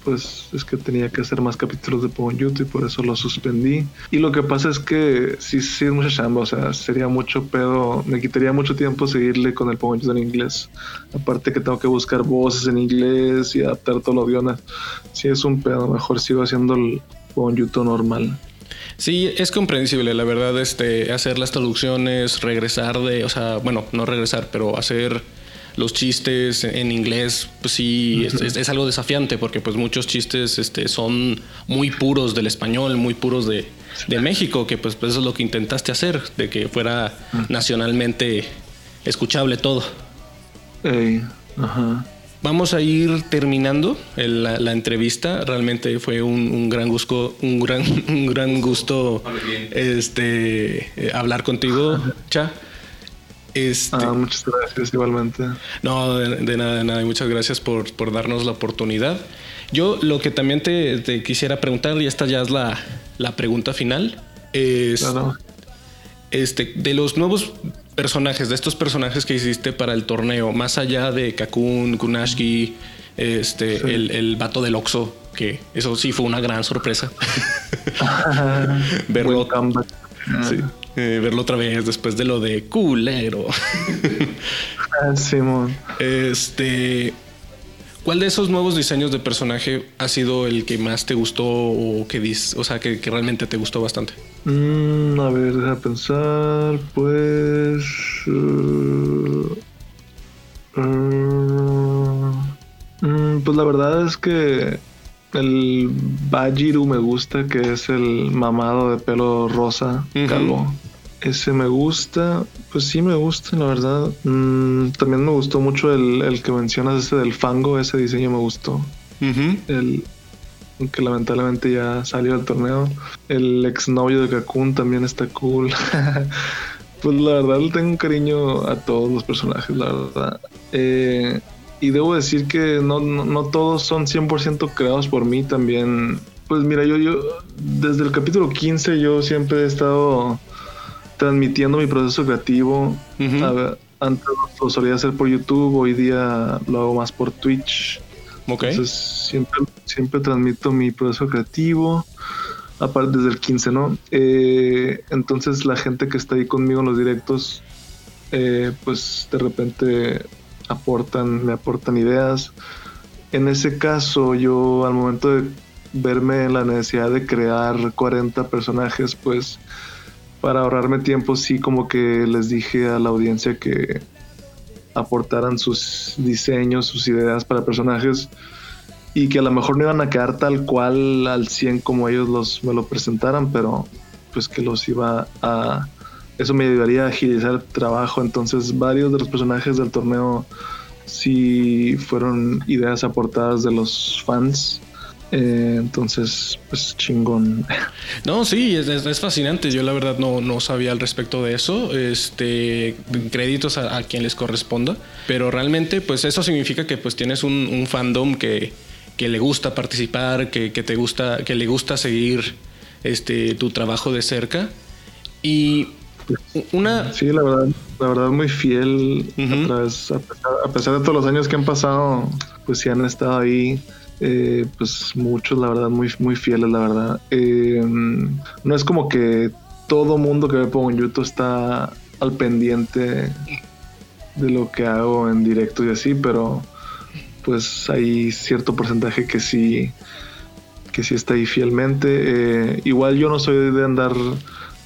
pues es que tenía que hacer más capítulos de Pokémon YouTube y por eso lo suspendí. Y lo que pasa es que sí, sí es mucha chamba, o sea, sería mucho pedo, me quitaría mucho tiempo seguirle con el Pokémon en inglés. Aparte que tengo que buscar voces en inglés y adaptar todo los idiomas. Sí es un pedo, mejor sigo haciendo el Pokémon normal. Sí, es comprensible, la verdad, este, hacer las traducciones, regresar de, o sea, bueno, no regresar, pero hacer los chistes en inglés, pues sí, es, algo desafiante porque pues muchos chistes este, son muy puros del español, muy puros de, México, que pues, pues, eso es lo que intentaste hacer, de que fuera nacionalmente escuchable todo. Vamos a ir terminando la, entrevista. Realmente fue un, gran gusto, un gran, un gran gusto este, eh, hablar contigo, Cha. Este, ah, muchas gracias igualmente. No, de, nada, de nada. Y muchas gracias por, darnos la oportunidad. Yo lo que también te, quisiera preguntar, y esta ya es la, pregunta final, es este, de los nuevos personajes, de estos personajes que hiciste para el torneo, más allá de Kakun, Kunashki, este, el, el vato del Oxo, que eso sí fue una gran sorpresa. Verlo. Sí. Eh, verlo otra vez después de lo de culero. ah, Simón. Este. ¿Cuál de esos nuevos diseños de personaje ha sido el que más te gustó o que dis, o sea, que, realmente te gustó bastante? Mm, a ver, deja pensar. Pues. Uh, uh, mm, pues la verdad es que el Bajiru me gusta, que es el mamado de pelo rosa, calvo. Ese me gusta, pues sí me gusta, la verdad. Mm, también me gustó mucho el, que mencionas, ese del fango, ese diseño me gustó. El que lamentablemente ya salió del torneo. El exnovio de Kakun también está cool. pues la verdad le tengo un cariño a todos los personajes, la verdad. Eh, y debo decir que no, no, todos son 100% creados por mí también. Pues mira, yo, yo desde el capítulo 15 yo siempre he estado transmitiendo mi proceso creativo. antes lo solía hacer por YouTube, hoy día lo hago más por Twitch. Entonces siempre, siempre transmito mi proceso creativo, aparte desde el 15, ¿no? Eh, entonces la gente que está ahí conmigo en los directos, eh, pues de repente aportan, me aportan ideas. En ese caso, yo al momento de verme en la necesidad de crear 40 personajes, pues para ahorrarme tiempo, sí como que les dije a la audiencia que aportaran sus diseños, sus ideas para personajes. y que a lo mejor no iban a quedar tal cual al 100 como ellos los, me lo presentaran, pero pues que los iba a... Eso me ayudaría a agilizar trabajo, entonces varios de los personajes del torneo sí fueron ideas aportadas de los fans eh, entonces, pues chingón. No, sí, es, fascinante. Yo la verdad no, no, sabía al respecto de eso. Este, créditos a, quien les corresponda. Pero realmente, pues eso significa que pues tienes un, fandom que, que, le gusta participar, que, que, te gusta, que le gusta seguir este, tu trabajo de cerca. Y una... Sí, la verdad, la verdad muy fiel. a, a pesar de todos los años que han pasado, pues sí han estado ahí eh, pues muchos, la verdad, muy, muy fieles, la verdad. Eh, no es como que todo mundo que pongo en YouTube está al pendiente de lo que hago en directo y así, pero pues hay cierto porcentaje que sí que sí está ahí fielmente. Eh, igual yo no soy de andar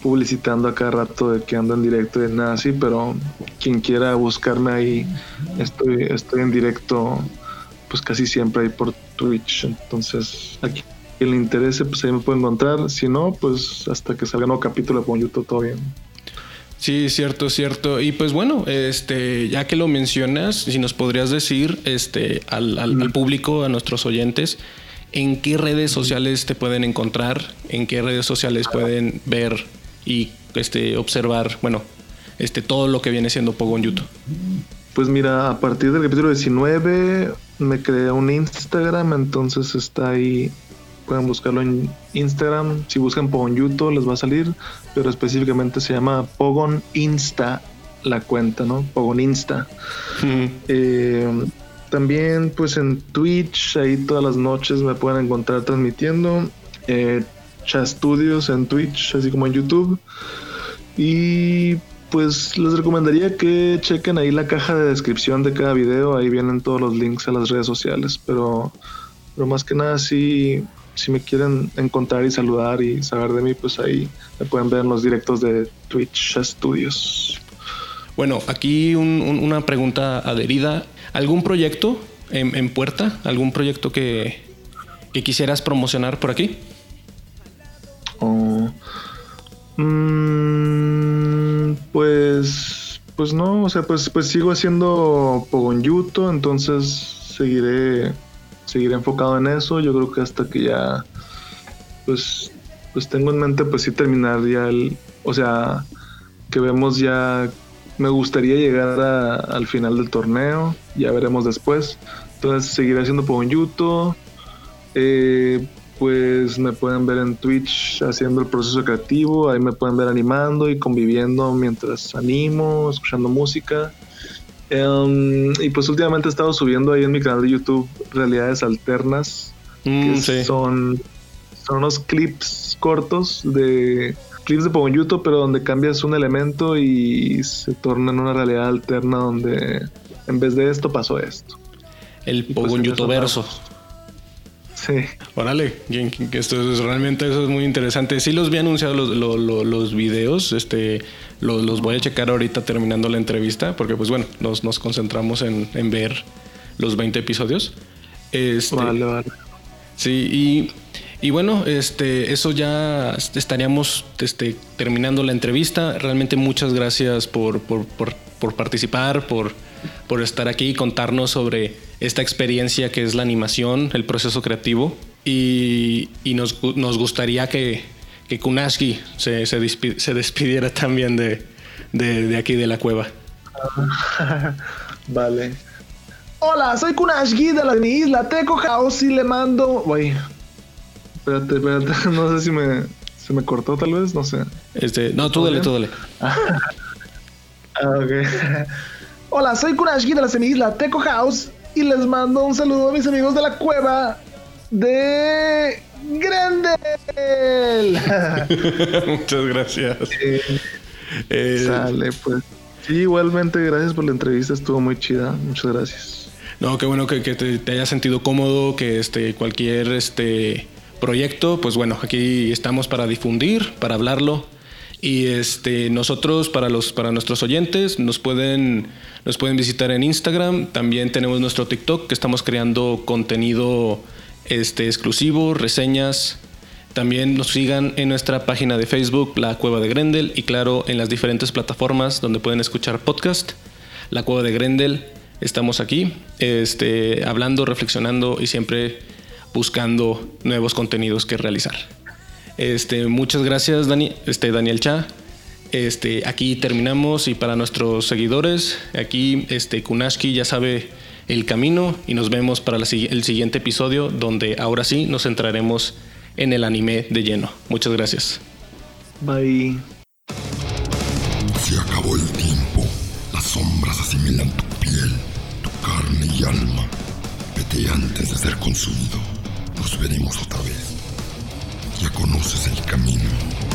publicitando a cada rato de que ando en directo y nada así, pero quien quiera buscarme ahí, estoy, estoy en directo pues casi siempre ahí por Twitch. Entonces, aquí quien le interese, pues ahí me puede encontrar. Si no, pues hasta que salga un nuevo capítulo con YouTube, todo bien. Sí, cierto, cierto. Y pues bueno, este, ya que lo mencionas, si nos podrías decir este, al, al, público, a nuestros oyentes, en qué redes sociales te pueden encontrar, en qué redes sociales pueden ver y este, observar, bueno, este, todo lo que viene siendo Pogo en YouTube. Pues mira, a partir del capítulo 19 me creé un Instagram, entonces está ahí. Pueden buscarlo en Instagram. Si buscan Pogon YouTube les va a salir, pero específicamente se llama Pogon Insta la cuenta, ¿no? Pogon Insta. Eh, también, pues en Twitch, ahí todas las noches me pueden encontrar transmitiendo. Eh, Studios en Twitch, así como en YouTube. Y pues les recomendaría que chequen ahí la caja de descripción de cada video, ahí vienen todos los links a las redes sociales, pero, pero más que nada si, si me quieren encontrar y saludar y saber de mí, pues ahí me pueden ver en los directos de Twitch Studios. Bueno, aquí una pregunta adherida. ¿Algún proyecto en, puerta? ¿Algún proyecto que, que, quisieras promocionar por aquí? Oh, Mm, pues, pues no, o sea, pues, pues sigo haciendo Pogonyuto, entonces seguiré, seguiré enfocado en eso. Yo creo que hasta que ya, pues, pues tengo en mente, pues sí terminar ya el, o sea, que vemos ya, me gustaría llegar al final del torneo, ya veremos después. Entonces seguiré haciendo Pogonyuto. Eh, pues me pueden ver en Twitch haciendo el proceso creativo, ahí me pueden ver animando y conviviendo mientras animo, escuchando música. Em, y pues últimamente he estado subiendo ahí en mi canal de YouTube realidades alternas, mm, que son, son unos clips cortos de clips de Pogon YouTube, pero donde cambias un elemento y se torna en una realidad alterna donde en vez de esto pasó esto. El pues, Pogon YouTube verso. Sí. Órale, esto es, realmente eso es muy interesante. Sí los vi anunciados los, los, videos, este, los, voy a checar ahorita terminando la entrevista, porque pues bueno, nos, nos concentramos en, ver los 20 episodios. Este, vale, vale. Sí, y, bueno, este, eso ya estaríamos este, terminando la entrevista. Realmente muchas gracias por, por, por participar, por, por estar aquí y contarnos sobre esta experiencia que es la animación, el proceso creativo. Y, nos, gustaría que, que Kunaski se, se, despidiera también de, aquí de la cueva. vale. Hola, soy Kunashki de la mi isla Teco House y le mando. Uy, espérate, espérate, no sé si me, se me cortó tal vez, no sé. Este, no, tú dale, tú dale. ah, ok. Hola, soy Kunashki de la semi-isla Teco House y les mando un saludo a mis amigos de la cueva de Grendel. Muchas gracias. Eh, sale, pues. Sí, igualmente, gracias por la entrevista, estuvo muy chida. Muchas gracias. No, qué bueno que, te, te, hayas sentido cómodo, que este, cualquier este, proyecto, pues bueno, aquí estamos para difundir, para hablarlo Y este, nosotros, para, los, para nuestros oyentes, nos pueden, nos pueden visitar en Instagram. También tenemos nuestro TikTok, que estamos creando contenido este, exclusivo, reseñas. También nos sigan en nuestra página de Facebook, La Cueva de Grendel, y claro, en las diferentes plataformas donde pueden escuchar podcast. La Cueva de Grendel, estamos aquí, este, hablando, reflexionando y siempre buscando nuevos contenidos que realizar. Este, muchas gracias, Dani, este, Daniel Cha. Este, aquí terminamos y para nuestros seguidores, aquí este, Kunashki ya sabe el camino y nos vemos para el siguiente episodio donde ahora sí nos centraremos en el anime de lleno. Muchas gracias. Bye. Se acabó el tiempo. Las sombras asimilan tu piel, tu carne y alma. Vete antes de ser consumido. Nos veremos otra vez. Conoces el camino.